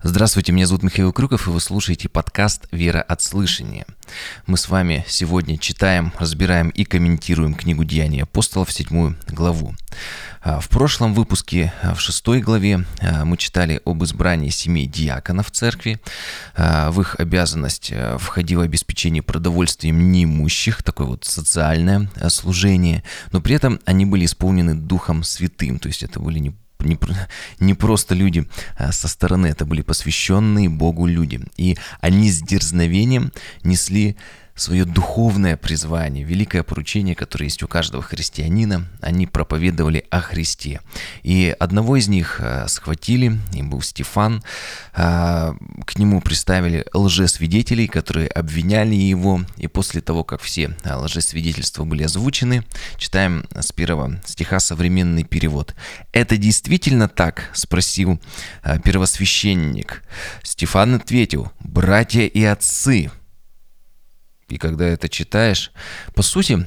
Здравствуйте, меня зовут Михаил Крюков, и вы слушаете подкаст «Вера от слышания». Мы с вами сегодня читаем, разбираем и комментируем книгу «Деяния апостолов», седьмую главу. А, в прошлом выпуске, а, в шестой главе, а, мы читали об избрании семи диаконов церкви. В их обязанность входило обеспечение продовольствием неимущих, такое вот социальное служение, но при этом они были исполнены Духом Святым, то есть это были не не, не просто люди а со стороны, это были посвященные Богу люди. И они с дерзновением несли свое духовное призвание, великое поручение, которое есть у каждого христианина, они проповедовали о Христе. И одного из них э, схватили, им был Стефан, э, к нему приставили лжесвидетелей, которые обвиняли его, и после того, как все э, лжесвидетельства были озвучены, читаем с первого стиха современный перевод. «Это действительно так?» – спросил первосвященник. Стефан ответил, «Братья и отцы, и когда это читаешь, по сути,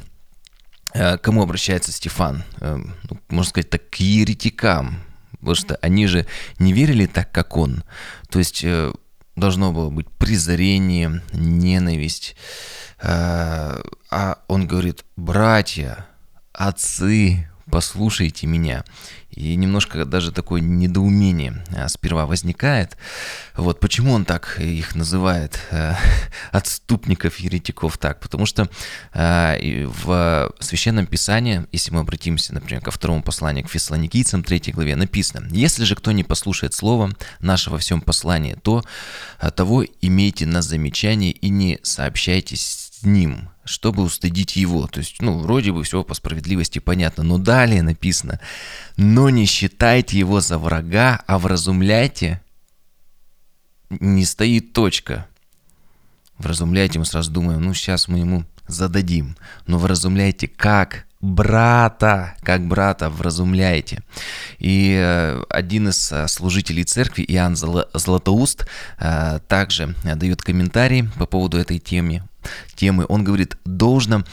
э, к кому обращается Стефан? Э, ну, можно сказать так, к еретикам. Потому что они же не верили так, как он. То есть э, должно было быть презрение, ненависть. А он говорит, братья, отцы, послушайте меня. И немножко даже такое недоумение а, сперва возникает. Вот почему он так их называет, э, отступников, еретиков так? Потому что э, в Священном Писании, если мы обратимся, например, ко второму посланию к фессалоникийцам, третьей главе, написано, «Если же кто не послушает слова нашего всем послании, то э, того имейте на замечание и не сообщайтесь с ним, чтобы устыдить его. То есть, ну, вроде бы все по справедливости понятно, но далее написано, но не считайте его за врага, а вразумляйте, не стоит точка. Вразумляйте, мы сразу думаем, ну, сейчас мы ему зададим. Но вразумляйте как? Брата, как брата вразумляете. И э, один из э, служителей церкви, Иоанн Златоуст, э, также дает комментарий по поводу этой темы темы. Он говорит, должно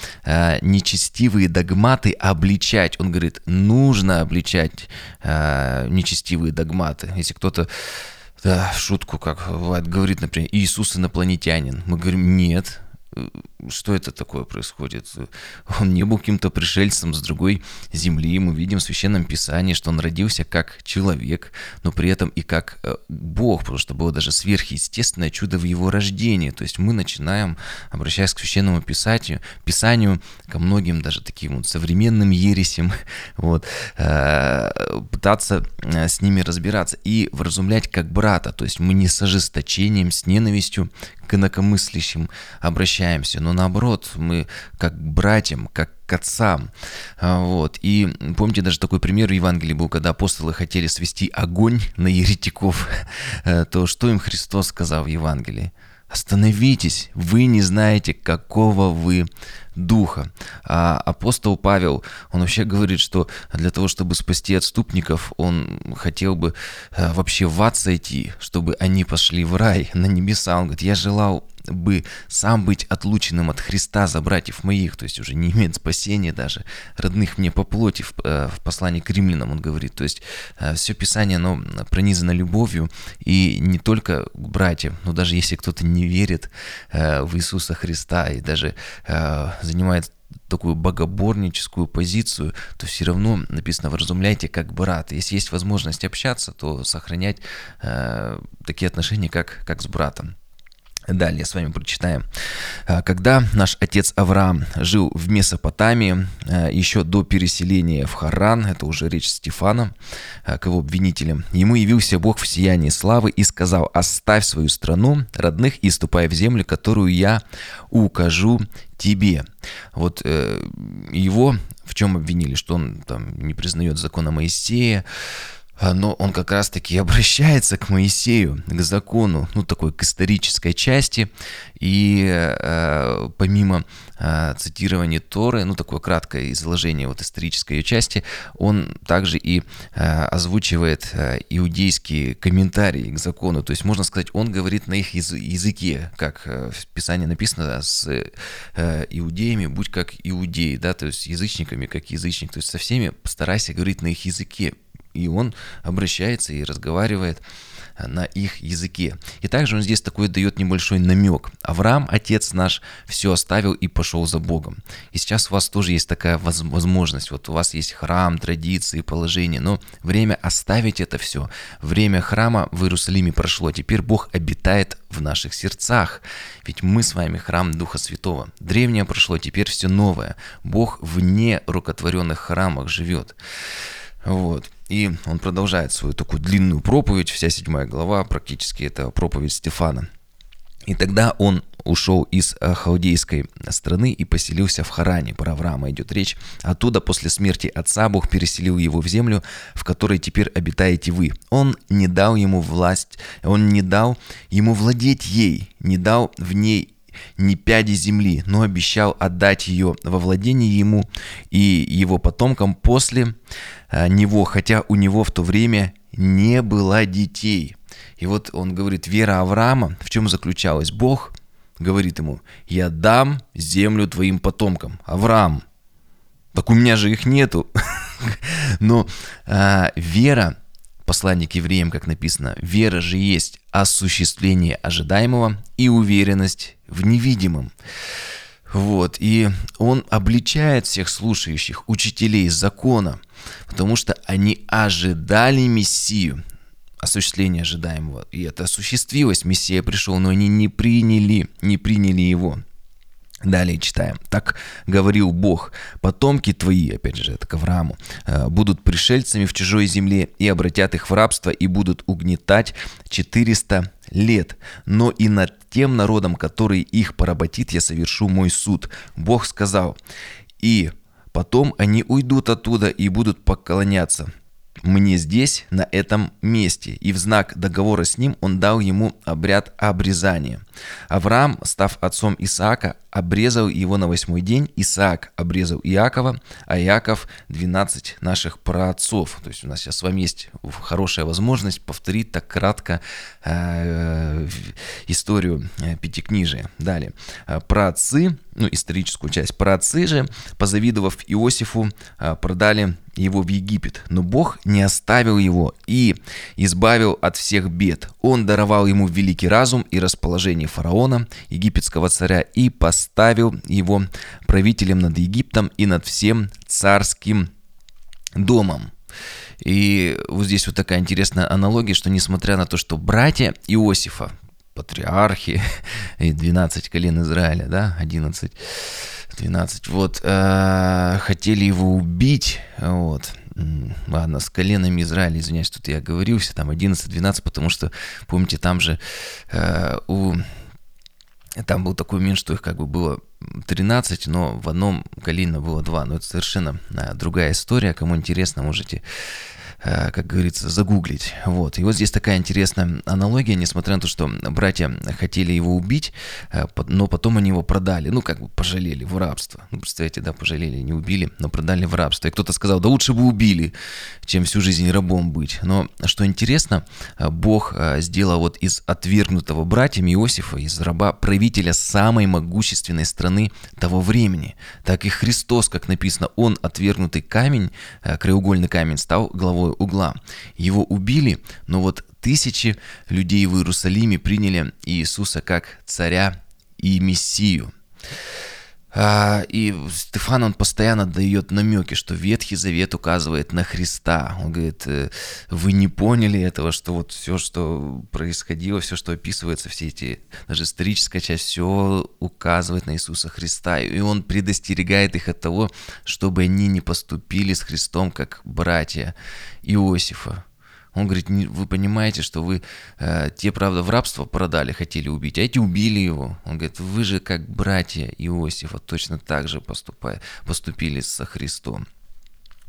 нечестивые догматы обличать. Он говорит, нужно обличать нечестивые догматы. Если кто-то да, шутку, как бывает, говорит, например, Иисус инопланетянин. Мы говорим, нет, что это такое происходит? Он не был каким-то пришельцем с другой земли. Мы видим в Священном Писании, что он родился как человек, но при этом и как э, Бог, потому что было даже сверхъестественное чудо в его рождении. То есть мы начинаем, обращаясь к Священному Писанию, Писанию ко многим даже таким вот современным ересям, вот, э, пытаться э, с ними разбираться и вразумлять как брата. То есть мы не с ожесточением, с ненавистью к инакомыслящим обращаемся, но наоборот, мы как братьям, как к отцам. А, вот. И помните, даже такой пример в Евангелии был, когда апостолы хотели свести огонь на еретиков, то что им Христос сказал в Евангелии? Остановитесь, вы не знаете, какого вы духа. А апостол Павел, он вообще говорит, что для того, чтобы спасти отступников, он хотел бы э, вообще в ад сойти, чтобы они пошли в рай, на небеса. Он говорит, я желал бы сам быть отлученным от Христа за братьев моих, то есть уже не имеет спасения даже, родных мне по плоти, в, э, в послании к римлянам он говорит, то есть э, все Писание, оно пронизано любовью, и не только к братьям, но даже если кто-то не верит э, в Иисуса Христа и даже занимает такую богоборническую позицию, то все равно написано «вразумляйте как брат». Если есть возможность общаться, то сохранять э, такие отношения, как, как с братом. Далее с вами прочитаем. А, когда наш отец Авраам жил в Месопотамии, а, еще до переселения в Харан, это уже речь Стефана, а, к его обвинителям, ему явился Бог в сиянии славы и сказал, оставь свою страну, родных, и ступай в землю, которую я укажу тебе. Вот э, его в чем обвинили, что он там не признает закона Моисея, но он как раз-таки обращается к Моисею, к закону, ну, такой к исторической части, и э, помимо э, цитирования Торы, ну, такое краткое изложение вот исторической ее части, он также и э, озвучивает э, иудейские комментарии к закону, то есть, можно сказать, он говорит на их языке, как э, в Писании написано, с э, иудеями будь как иудеи, да, то есть язычниками как язычник, то есть со всеми старайся говорить на их языке, и он обращается и разговаривает на их языке. И также он здесь такой дает небольшой намек. Авраам, отец наш, все оставил и пошел за Богом. И сейчас у вас тоже есть такая возможность. Вот у вас есть храм, традиции, положение, но время оставить это все. Время храма в Иерусалиме прошло. Теперь Бог обитает в наших сердцах. Ведь мы с вами храм Духа Святого. Древнее прошло, теперь все новое. Бог вне рукотворенных храмах живет. Вот. И он продолжает свою такую длинную проповедь, вся седьмая глава, практически это проповедь Стефана. И тогда он ушел из э, халдейской страны и поселился в Харане. Про Авраама идет речь. Оттуда после смерти отца Бог переселил его в землю, в которой теперь обитаете вы. Он не дал ему власть, он не дал ему владеть ей, не дал в ней ни пяди земли, но обещал отдать ее во владение ему и его потомкам после э, него, хотя у него в то время не было детей. И вот он говорит, вера Авраама, в чем заключалась? Бог говорит ему, я дам землю твоим потомкам. Авраам, так у меня же их нету. Но а, вера посланник евреям, как написано, вера же есть осуществление ожидаемого и уверенность в невидимом. Вот, и он обличает всех слушающих учителей закона, потому что они ожидали Мессию, осуществление ожидаемого. И это осуществилось, Мессия пришел, но они не приняли, не приняли его. Далее читаем. Так говорил Бог, потомки твои, опять же, это к Аврааму, э, будут пришельцами в чужой земле и обратят их в рабство и будут угнетать 400 лет. Но и над тем народом, который их поработит, я совершу мой суд. Бог сказал, и потом они уйдут оттуда и будут поклоняться мне здесь, на этом месте. И в знак договора с ним он дал ему обряд обрезания. Авраам, став отцом Исаака, обрезал его на восьмой день, Исаак обрезал Иакова, а Иаков 12 наших праотцов. То есть у нас сейчас с вами есть хорошая возможность повторить так кратко э, историю э, Пятикнижия. Далее. Э, праотцы, ну историческую часть, праотцы же, позавидовав Иосифу, продали его в Египет. Но Бог не оставил его и избавил от всех бед. Он даровал ему великий разум и расположение фараона, египетского царя, и поставил его правителем над Египтом и над всем царским домом. И вот здесь вот такая интересная аналогия, что несмотря на то, что братья Иосифа, патриархи, и 12 колен Израиля, да, 11, 12, вот, э, хотели его убить, вот, ладно, с коленами Израиля, извиняюсь, тут я оговорился, там 11-12, потому что, помните, там же э, у там был такой момент, что их как бы было 13, но в одном колене было 2. Но это совершенно а, другая история. Кому интересно, можете Э, как говорится, загуглить. Вот. И вот здесь такая интересная аналогия, несмотря на то, что братья хотели его убить, э, но потом они его продали, ну, как бы пожалели в рабство. Ну, представляете, да, пожалели, не убили, но продали в рабство. И кто-то сказал, да лучше бы убили, чем всю жизнь рабом быть. Но, что интересно, э, Бог сделал вот из отвергнутого братьями Иосифа, из раба, правителя самой могущественной страны того времени. Так и Христос, как написано, Он, отвергнутый камень, краеугольный камень, стал главой правого угла. Его убили, но вот тысячи людей в Иерусалиме приняли Иисуса как царя и Мессию. А, и Стефан, он постоянно дает намеки, что Ветхий Завет указывает на Христа. Он говорит, «Э, вы не поняли этого, что вот все, что происходило, все, что описывается, все эти, даже историческая часть, все указывает на Иисуса Христа. И он предостерегает их от того, чтобы они не поступили с Христом как братья Иосифа. Он говорит, вы понимаете, что вы э, те, правда, в рабство продали, хотели убить, а эти убили его. Он говорит, вы же как братья Иосифа точно так же поступая, поступили со Христом.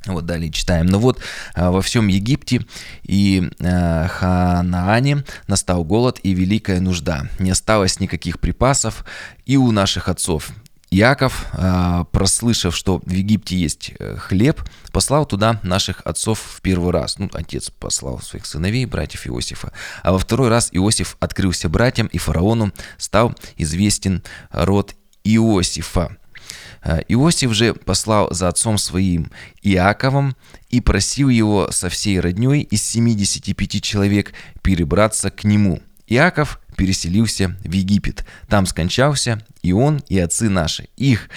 Вот далее читаем. Но вот а, во всем Египте и а, Ханаане настал голод и великая нужда. Не осталось никаких припасов и у наших отцов. Яков, а, прослышав, что в Египте есть э, хлеб, послал туда наших отцов в первый раз. Ну, отец послал своих сыновей, братьев Иосифа. А во второй раз Иосиф открылся братьям и фараону, стал известен род Иосифа. Иосиф же послал за отцом своим Иаковом и просил его со всей родней из 75 человек перебраться к нему. Иаков переселился в Египет. Там скончался и он, и отцы наши. Их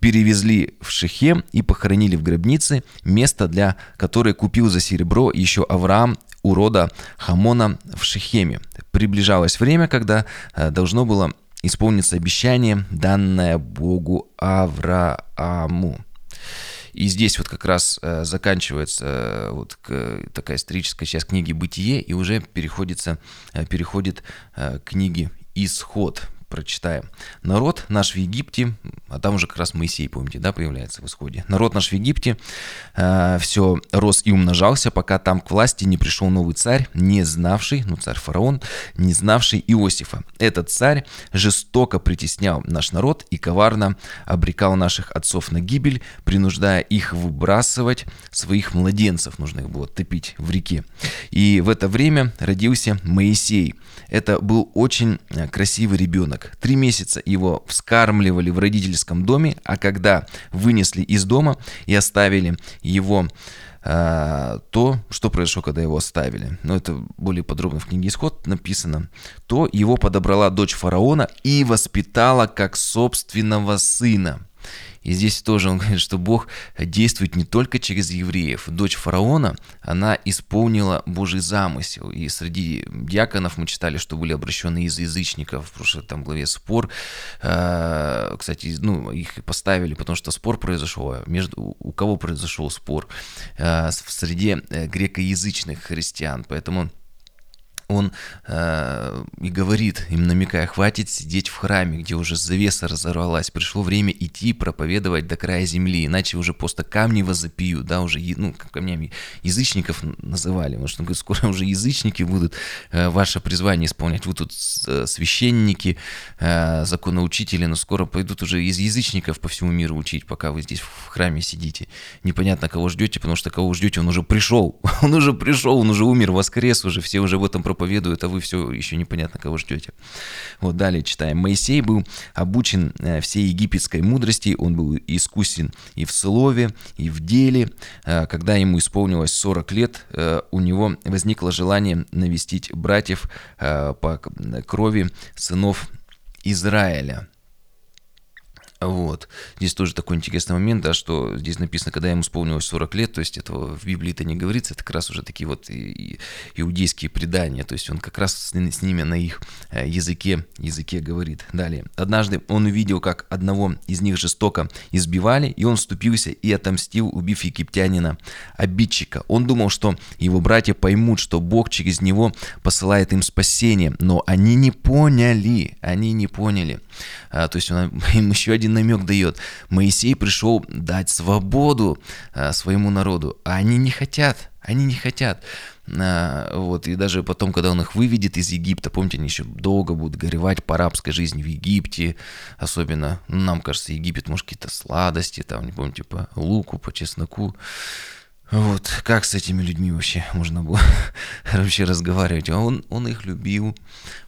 перевезли в Шехем и похоронили в гробнице, место для которой купил за серебро еще Авраам у рода Хамона в Шехеме. Приближалось время, когда э, должно было исполниться обещание, данное Богу Аврааму. И здесь вот как раз э, заканчивается э, вот такая историческая часть книги «Бытие», и уже переходится, переходит к книге «Исход» прочитаем. Народ наш в Египте, а там уже как раз Моисей, помните, да, появляется в исходе. Народ наш в Египте э, все рос и умножался, пока там к власти не пришел новый царь, не знавший, ну царь фараон, не знавший Иосифа. Этот царь жестоко притеснял наш народ и коварно обрекал наших отцов на гибель, принуждая их выбрасывать своих младенцев, нужно их было топить в реке. И в это время родился Моисей. Это был очень э, красивый ребенок, ребенок. Три месяца его вскармливали в родительском доме, а когда вынесли из дома и оставили его э, то, что произошло, когда его оставили. Но это более подробно в книге «Исход» написано. То его подобрала дочь фараона и воспитала как собственного сына. И здесь тоже он говорит, что Бог действует не только через евреев. Дочь фараона, она исполнила Божий замысел. И среди диаконов мы читали, что были обращены из язычников. В прошлой там главе спор. А, кстати, ну, их поставили, потому что спор произошел. А между, у кого произошел спор? А, в среде э, грекоязычных христиан. Поэтому он э, и говорит, им намекая, хватит сидеть в храме, где уже завеса разорвалась, пришло время идти проповедовать до края земли, иначе уже просто камни возопьют, да, уже, ну, камнями язычников называли, потому что он говорит, скоро уже язычники будут э, ваше призвание исполнять, вы тут э, священники, э, законоучители, но скоро пойдут уже из язычников по всему миру учить, пока вы здесь в храме сидите. Непонятно, кого ждете, потому что кого ждете, он уже пришел, он уже пришел, он уже умер, воскрес уже, все уже в этом проповедует, а вы все еще непонятно, кого ждете. Вот далее читаем. Моисей был обучен э, всей египетской мудрости, он был искусен и в слове, и в деле. Э, когда ему исполнилось 40 лет, э, у него возникло желание навестить братьев по крови сынов Израиля. Вот. Здесь тоже такой интересный момент, да, что здесь написано, когда ему исполнилось 40 лет, то есть этого в Библии-то не говорится, это как раз уже такие вот иудейские предания, то есть он как раз с, с ними на их э, языке, языке говорит. Далее. Однажды он увидел, как одного из них жестоко избивали, и он вступился и отомстил, убив египтянина, обидчика. Он думал, что его братья поймут, что Бог через него посылает им спасение, но они не поняли, они не поняли. А, то есть он им еще один намек дает. Моисей пришел дать свободу а, своему народу, а они не хотят, они не хотят. А, вот, и даже потом, когда он их выведет из Египта, помните, они еще долго будут горевать по арабской жизни в Египте, особенно, ну, нам кажется, Египет, может, какие-то сладости, там, не помню, типа луку, по чесноку, вот, как с этими людьми вообще можно было вообще разговаривать? А он, он их любил,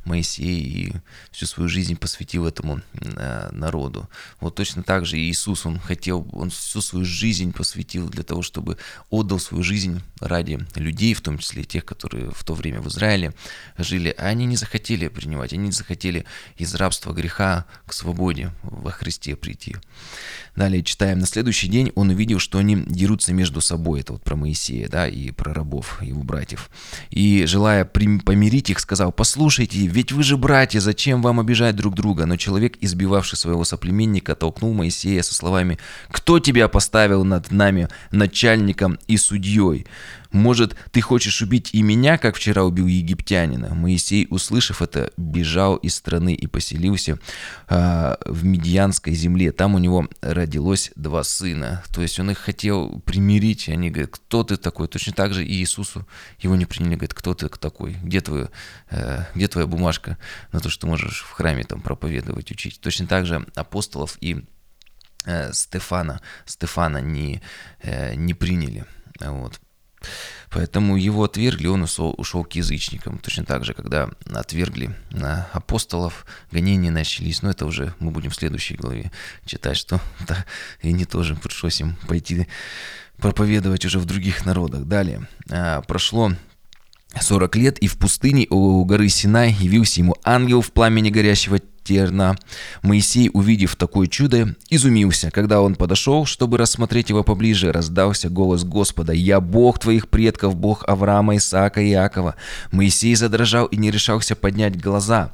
Моисей, и всю свою жизнь посвятил этому э, народу. Вот точно так же Иисус, он хотел, он всю свою жизнь посвятил для того, чтобы отдал свою жизнь ради людей, в том числе тех, которые в то время в Израиле жили, а они не захотели принимать, они не захотели из рабства греха к свободе во Христе прийти. Далее читаем, на следующий день он увидел, что они дерутся между собой, это вот про Моисея, да, и про рабов, его братьев. И, желая помирить их, сказал, послушайте, ведь вы же братья, зачем вам обижать друг друга? Но человек, избивавший своего соплеменника, толкнул Моисея со словами, кто тебя поставил над нами начальником и судьей? Может, ты хочешь убить и меня, как вчера убил египтянина? Моисей, услышав это, бежал из страны и поселился э, в Медианской земле. Там у него родилось два сына. То есть он их хотел примирить. Они говорят, кто ты такой? Точно так же и Иисусу его не приняли. Говорят, кто ты такой? Где, твой, э, где твоя бумажка на то, что ты можешь в храме там проповедовать, учить? Точно так же апостолов и э, Стефана, Стефана не, э, не приняли. Вот. Поэтому его отвергли, он ушел, к язычникам. Точно так же, когда отвергли апостолов, гонения начались. Но это уже мы будем в следующей главе читать, что да, и не тоже пришлось им пойти проповедовать уже в других народах. Далее. А, прошло 40 лет, и в пустыне у горы Синай явился ему ангел в пламени горящего терна. Моисей, увидев такое чудо, изумился. Когда он подошел, чтобы рассмотреть его поближе, раздался голос Господа. «Я Бог твоих предков, Бог Авраама, Исаака и Иакова». Моисей задрожал и не решался поднять глаза.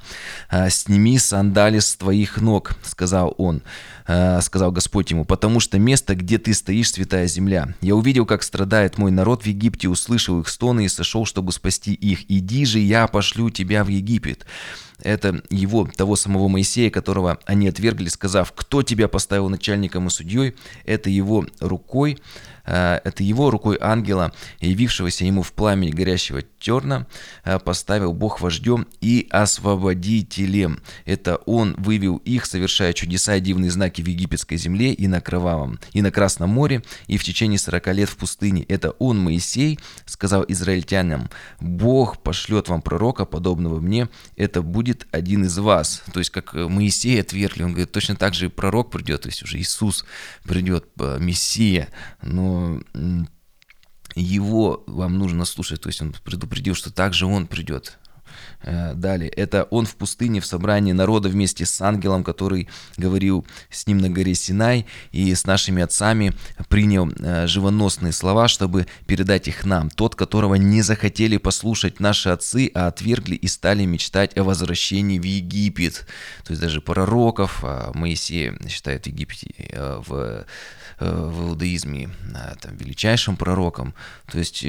«А, «Сними сандали с твоих ног», — сказал он. А, сказал Господь ему, потому что место, где ты стоишь, святая земля. Я увидел, как страдает мой народ в Египте, услышал их стоны и сошел, чтобы спасти их. Иди же, я пошлю тебя в Египет это его, того самого Моисея, которого они отвергли, сказав, кто тебя поставил начальником и судьей, это его рукой, э, это его рукой ангела, явившегося ему в пламени горящего терна, э, поставил Бог вождем и освободителем. Это он вывел их, совершая чудеса и дивные знаки в египетской земле и на Кровавом, и на Красном море, и в течение 40 лет в пустыне. Это он, Моисей, сказал израильтянам, Бог пошлет вам пророка, подобного мне, это будет один из вас. То есть, как Моисей отвергли, он говорит, точно так же и пророк придет, то есть уже Иисус придет, э, Мессия, но его вам нужно слушать, то есть он предупредил, что также он придет. Э, далее, это он в пустыне в собрании народа вместе с ангелом, который говорил с ним на горе Синай и с нашими отцами принял э, живоносные слова, чтобы передать их нам. Тот, которого не захотели послушать наши отцы, а отвергли и стали мечтать о возвращении в Египет. То есть даже пророков а Моисея считают в Египте э, в, в иудаизме там, величайшим пророком. То есть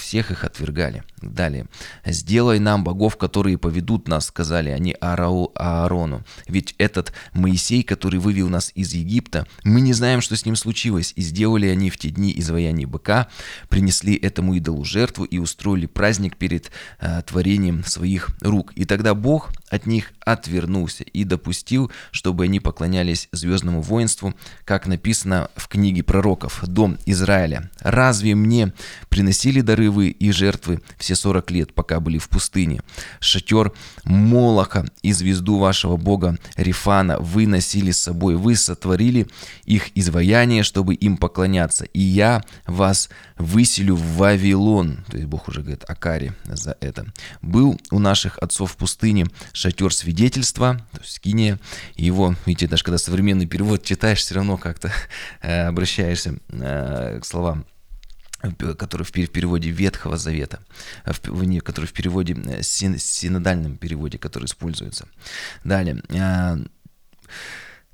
всех их отвергали. Далее. «Сделай нам богов, которые поведут нас», сказали они Арау, Аарону. «Ведь этот Моисей, который вывел нас из Египта, мы не знаем, что с ним случилось». И сделали они в те дни изваяния быка, принесли этому идолу жертву и устроили праздник перед э, творением своих рук. И тогда Бог от них отвернулся и допустил, чтобы они поклонялись звездному воинству, как написано в книге пророков «Дом Израиля». «Разве мне приносили дары вы и жертвы все 40 лет, пока были в пустыне. Шатер Молоха и звезду вашего бога Рифана вы носили с собой, вы сотворили их изваяние, чтобы им поклоняться. И я вас выселю в Вавилон. То есть Бог уже говорит о каре за это. Был у наших отцов в пустыне шатер свидетельства, то есть скиния. Его, видите, даже когда современный перевод читаешь, все равно как-то э, обращаешься э, к словам который в переводе Ветхого Завета, э, который в переводе, э, синодальном переводе, который используется. Далее.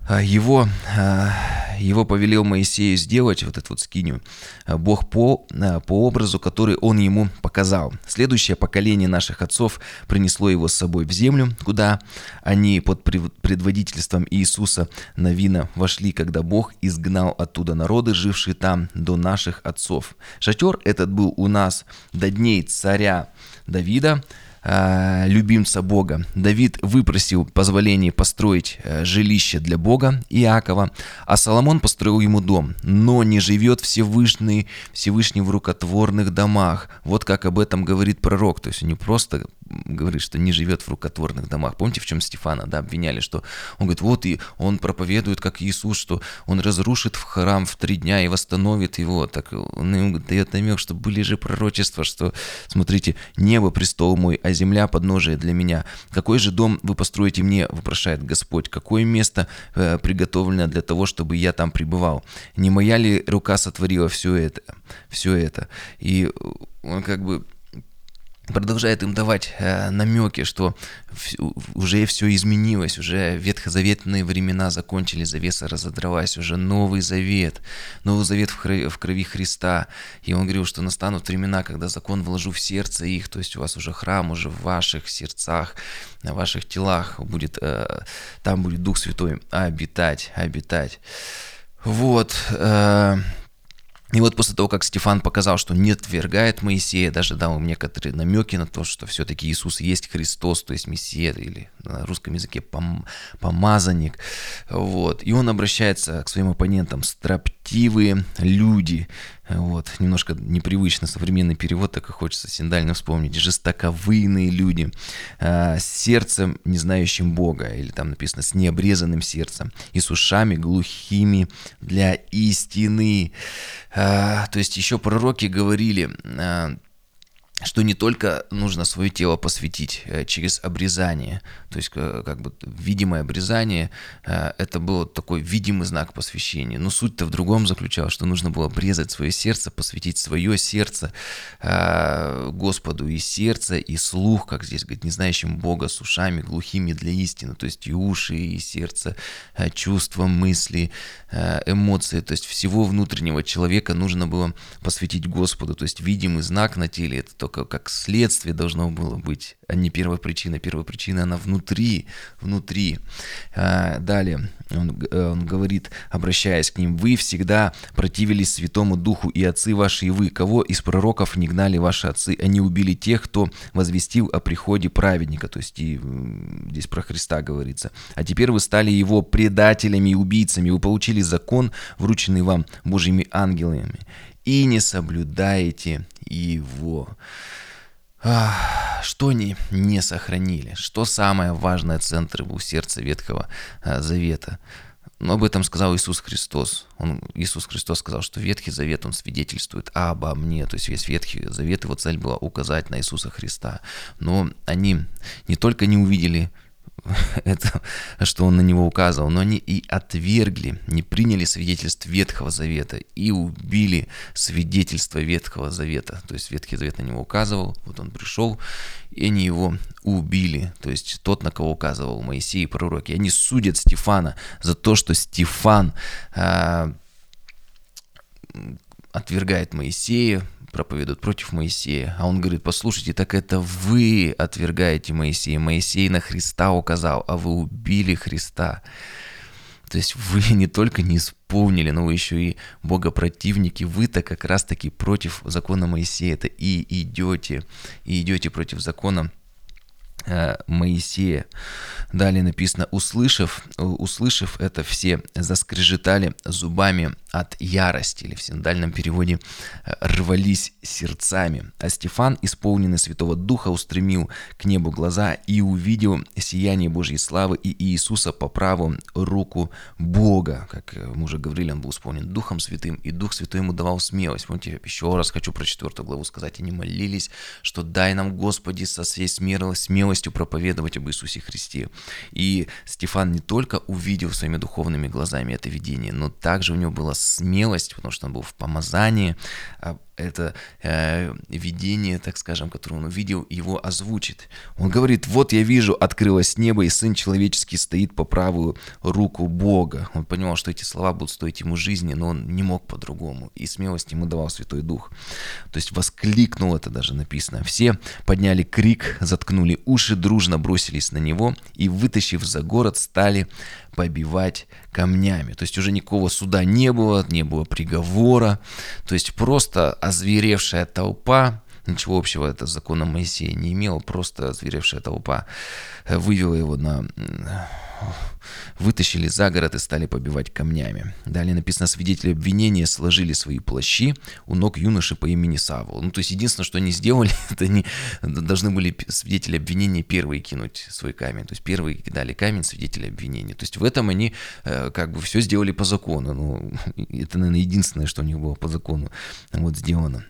А, его, а, его повелел Моисею сделать, вот эту вот скинию, а, Бог по, по образу, который он ему показал. Следующее поколение наших отцов принесло его с собой в землю, куда они под предводительством Иисуса Навина вошли, когда Бог изгнал оттуда народы, жившие там до наших отцов. Шатер этот был у нас до дней царя Давида, Э, любимца Бога. Давид выпросил позволение построить э, жилище для Бога Иакова, а Соломон построил ему дом, но не живет Всевышний, Всевышний в рукотворных домах. Вот как об этом говорит пророк. То есть не просто говорит, что не живет в рукотворных домах. Помните, в чем Стефана да, обвиняли, что он говорит, вот и он проповедует, как Иисус, что он разрушит в храм в три дня и восстановит его. Так он ему дает намек, что были же пророчества, что, смотрите, небо престол мой, а земля подножие для меня. Какой же дом вы построите мне, вопрошает Господь, какое место э, приготовлено для того, чтобы я там пребывал? Не моя ли рука сотворила все это? Все это. И он как бы продолжает им давать э, намеки, что уже все изменилось, уже ветхозаветные времена закончились, завеса разодралась, уже Новый Завет, Новый Завет в крови, в крови Христа. И он говорил, что настанут времена, когда закон вложу в сердце их, то есть у вас уже храм уже в ваших сердцах, на ваших телах будет, э, там будет Дух Святой обитать, обитать. Вот, э, и вот после того, как Стефан показал, что не отвергает Моисея, даже дал им некоторые намеки на то, что все-таки Иисус есть Христос, то есть Мессия или на русском языке пом, помазанник. Вот. И он обращается к своим оппонентам, строптивые люди. Вот. Немножко непривычно современный перевод, так и хочется синдально вспомнить. Жестоковыйные люди, э, с сердцем, не знающим Бога, или там написано с необрезанным сердцем, и с ушами глухими для истины. Э, то есть еще пророки говорили, э, что не только нужно свое тело посвятить э, через обрезание, то есть как бы видимое обрезание, э, это был такой видимый знак посвящения, но суть-то в другом заключалась, что нужно было обрезать свое сердце, посвятить свое сердце э, Господу и сердце, и слух, как здесь говорит, не знающим Бога, с ушами глухими для истины, то есть и уши, и сердце, чувства, мысли, эмоции, то есть всего внутреннего человека нужно было посвятить Господу, то есть видимый знак на теле, это только как следствие должно было быть, а не первая причина. Первая причина, она внутри, внутри. А, далее он, э, он говорит, обращаясь к ним, «Вы всегда противились Святому Духу, и отцы ваши, и вы, кого из пророков не гнали ваши отцы? Они убили тех, кто возвестил о приходе праведника». То есть и здесь про Христа говорится. «А теперь вы стали его предателями и убийцами, вы получили закон, врученный вам Божьими ангелами, и не соблюдаете его. Что они не сохранили? Что самое важное центр у сердца Ветхого а, Завета? Но об этом сказал Иисус Христос. Он, Иисус Христос сказал, что Ветхий Завет, он свидетельствует обо мне. То есть весь Ветхий Завет, его цель была указать на Иисуса Христа. Но они не только не увидели это, что он на него указывал, но они и отвергли, не приняли свидетельств Ветхого Завета и убили свидетельство Ветхого Завета. То есть Ветхий Завет на него указывал, вот он пришел, и они его убили. То есть тот, на кого указывал Моисей и пророки. Они судят Стефана за то, что Стефан а, отвергает Моисея, проповедуют против Моисея. А он говорит, послушайте, так это вы отвергаете Моисея. Моисей на Христа указал, а вы убили Христа. То есть вы не только не исполнили, но вы еще и богопротивники. Вы-то как раз-таки против закона Моисея. Это и идете, и идете против закона Моисея. Далее написано, услышав, услышав это, все заскрежетали зубами от ярости, или в синдальном переводе э, рвались сердцами. А Стефан, исполненный Святого Духа, устремил к небу глаза и увидел сияние Божьей славы и Иисуса по праву руку Бога. Как мы уже говорили, он был исполнен Духом Святым, и Дух Святой ему давал смелость. Помните, еще раз хочу про четвертую главу сказать. Они молились, что дай нам, Господи, со всей смелостью смелостью проповедовать об Иисусе Христе. И Стефан не только увидел своими духовными глазами это видение, но также у него была смелость, потому что он был в помазании, а это э, видение, так скажем, которое он увидел, его озвучит. Он говорит, вот я вижу, открылось небо, и Сын Человеческий стоит по правую руку Бога. Он понимал, что эти слова будут стоить ему жизни, но он не мог по-другому. И смелость ему давал Святой Дух. То есть воскликнул это даже написано. Все подняли крик, заткнули уши, дружно бросились на него и, вытащив за город, стали побивать камнями. То есть уже никакого суда не было, не было приговора. То есть просто озверевшая толпа, ничего общего это с законом Моисея не имела, просто озверевшая толпа вывела его на вытащили за город и стали побивать камнями. Далее написано, свидетели обвинения сложили свои плащи у ног юноши по имени Савол. Ну, то есть единственное, что они сделали, это они должны были свидетели обвинения первые кинуть свой камень. То есть первые кидали камень свидетели обвинения. То есть в этом они э, как бы все сделали по закону. Ну, это, наверное, единственное, что у них было по закону вот сделано.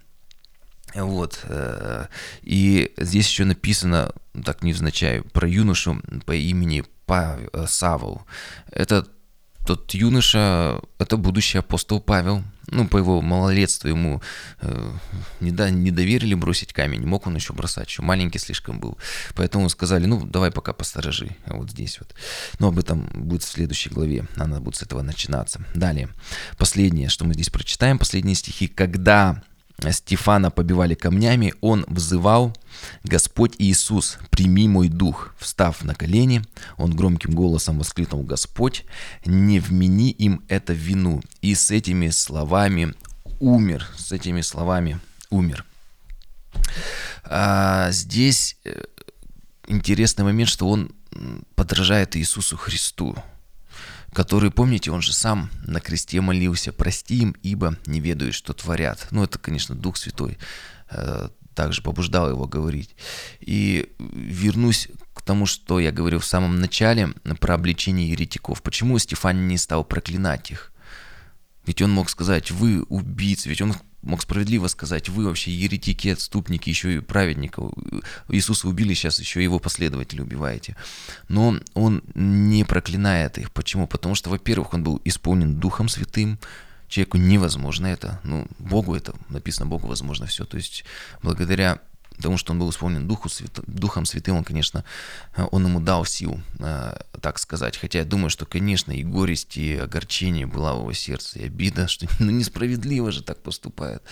Вот. Э, и здесь еще написано, так невзначай, про юношу по имени Павел, Савол. Это тот юноша, это будущий апостол Павел. Ну, по его малолетству ему э, не, да, не доверили бросить камень, мог он еще бросать, еще маленький слишком был. Поэтому сказали, ну, давай пока посторожи, вот здесь вот. Но об этом будет в следующей главе, она будет с этого начинаться. Далее, последнее, что мы здесь прочитаем, последние стихи. «Когда Стефана побивали камнями, он взывал, «Господь Иисус, прими мой дух». Встав на колени, он громким голосом воскликнул, «Господь, не вмени им это вину». И с этими словами умер, с этими словами умер. А, здесь э, интересный момент, что он подражает Иисусу Христу, который, помните, он же сам на кресте молился, прости им, ибо не ведают, что творят. Ну, это, конечно, Дух Святой э, также побуждал его говорить. И вернусь к тому, что я говорил в самом начале про обличение еретиков. Почему Стефан не стал проклинать их? Ведь он мог сказать, вы убийцы, ведь он мог справедливо сказать, вы вообще еретики, отступники, еще и праведников. Иисуса убили, сейчас еще его последователи убиваете. Но он не проклинает их. Почему? Потому что, во-первых, он был исполнен Духом Святым, человеку невозможно это, ну, Богу это, написано Богу возможно все, то есть благодаря потому что он был исполнен Духу Свят... Духом Святым, он, конечно, он ему дал силу, э, так сказать. Хотя я думаю, что, конечно, и горесть, и огорчение была в его сердце, и обида, что ну, несправедливо же так поступает.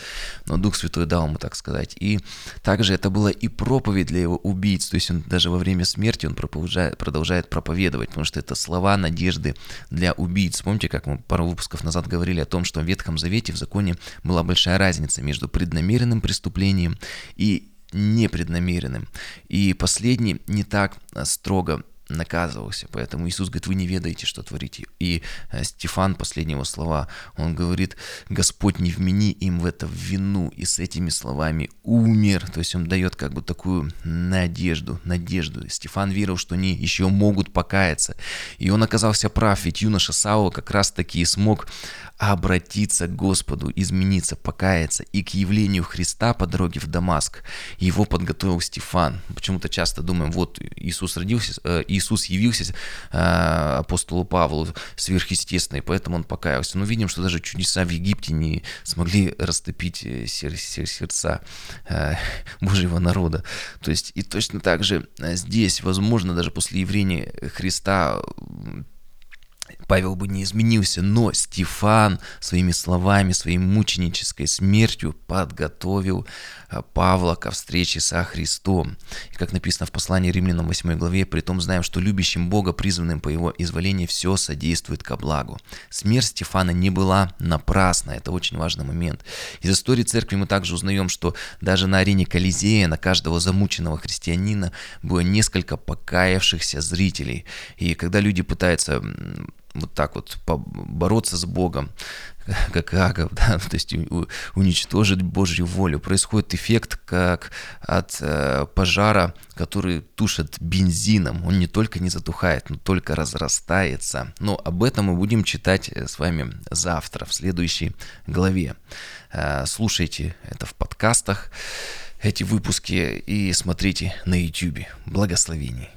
Но Дух Святой дал ему, так сказать. И также это была и проповедь для его убийц, то есть он даже во время смерти он продолжает, продолжает проповедовать, потому что это слова надежды для убийц. Помните, как мы пару выпусков назад говорили о том, что в Ветхом Завете, в законе была большая разница между преднамеренным преступлением и непреднамеренным. И последний не так а, строго наказывался. Поэтому Иисус говорит, вы не ведаете, что творите. И э, Стефан, последнего слова, он говорит, Господь не вмени им в это вину. И с этими словами умер. То есть он дает как бы такую надежду, надежду. Стефан верил, что они еще могут покаяться. И он оказался прав, ведь юноша Саула как раз таки и смог обратиться к Господу, измениться, покаяться и к явлению Христа по дороге в Дамаск. Его подготовил Стефан. Почему-то часто думаем, вот Иисус родился, э, Иисус явился э, апостолу Павлу сверхъестественно, и поэтому он покаялся. Но видим, что даже чудеса в Египте не смогли растопить э, сердца э, Божьего народа. То есть и точно так же здесь, возможно, даже после явления Христа Павел бы не изменился, но Стефан своими словами, своей мученической смертью подготовил а, Павла ко встрече со Христом. И как написано в послании римлянам 8 главе, при том знаем, что любящим Бога, призванным по его изволению, все содействует ко благу. Смерть Стефана не была напрасна, это очень важный момент. Из истории церкви мы также узнаем, что даже на арене Колизея на каждого замученного христианина было несколько покаявшихся зрителей. И когда люди пытаются вот так вот бороться с Богом, как Агов, да, то есть уничтожить Божью волю. Происходит эффект как от э, пожара, который тушит бензином. Он не только не затухает, но только разрастается. Но об этом мы будем читать э, с вами завтра, в следующей главе. Э, слушайте это в подкастах, эти выпуски, и смотрите на YouTube. Благословений.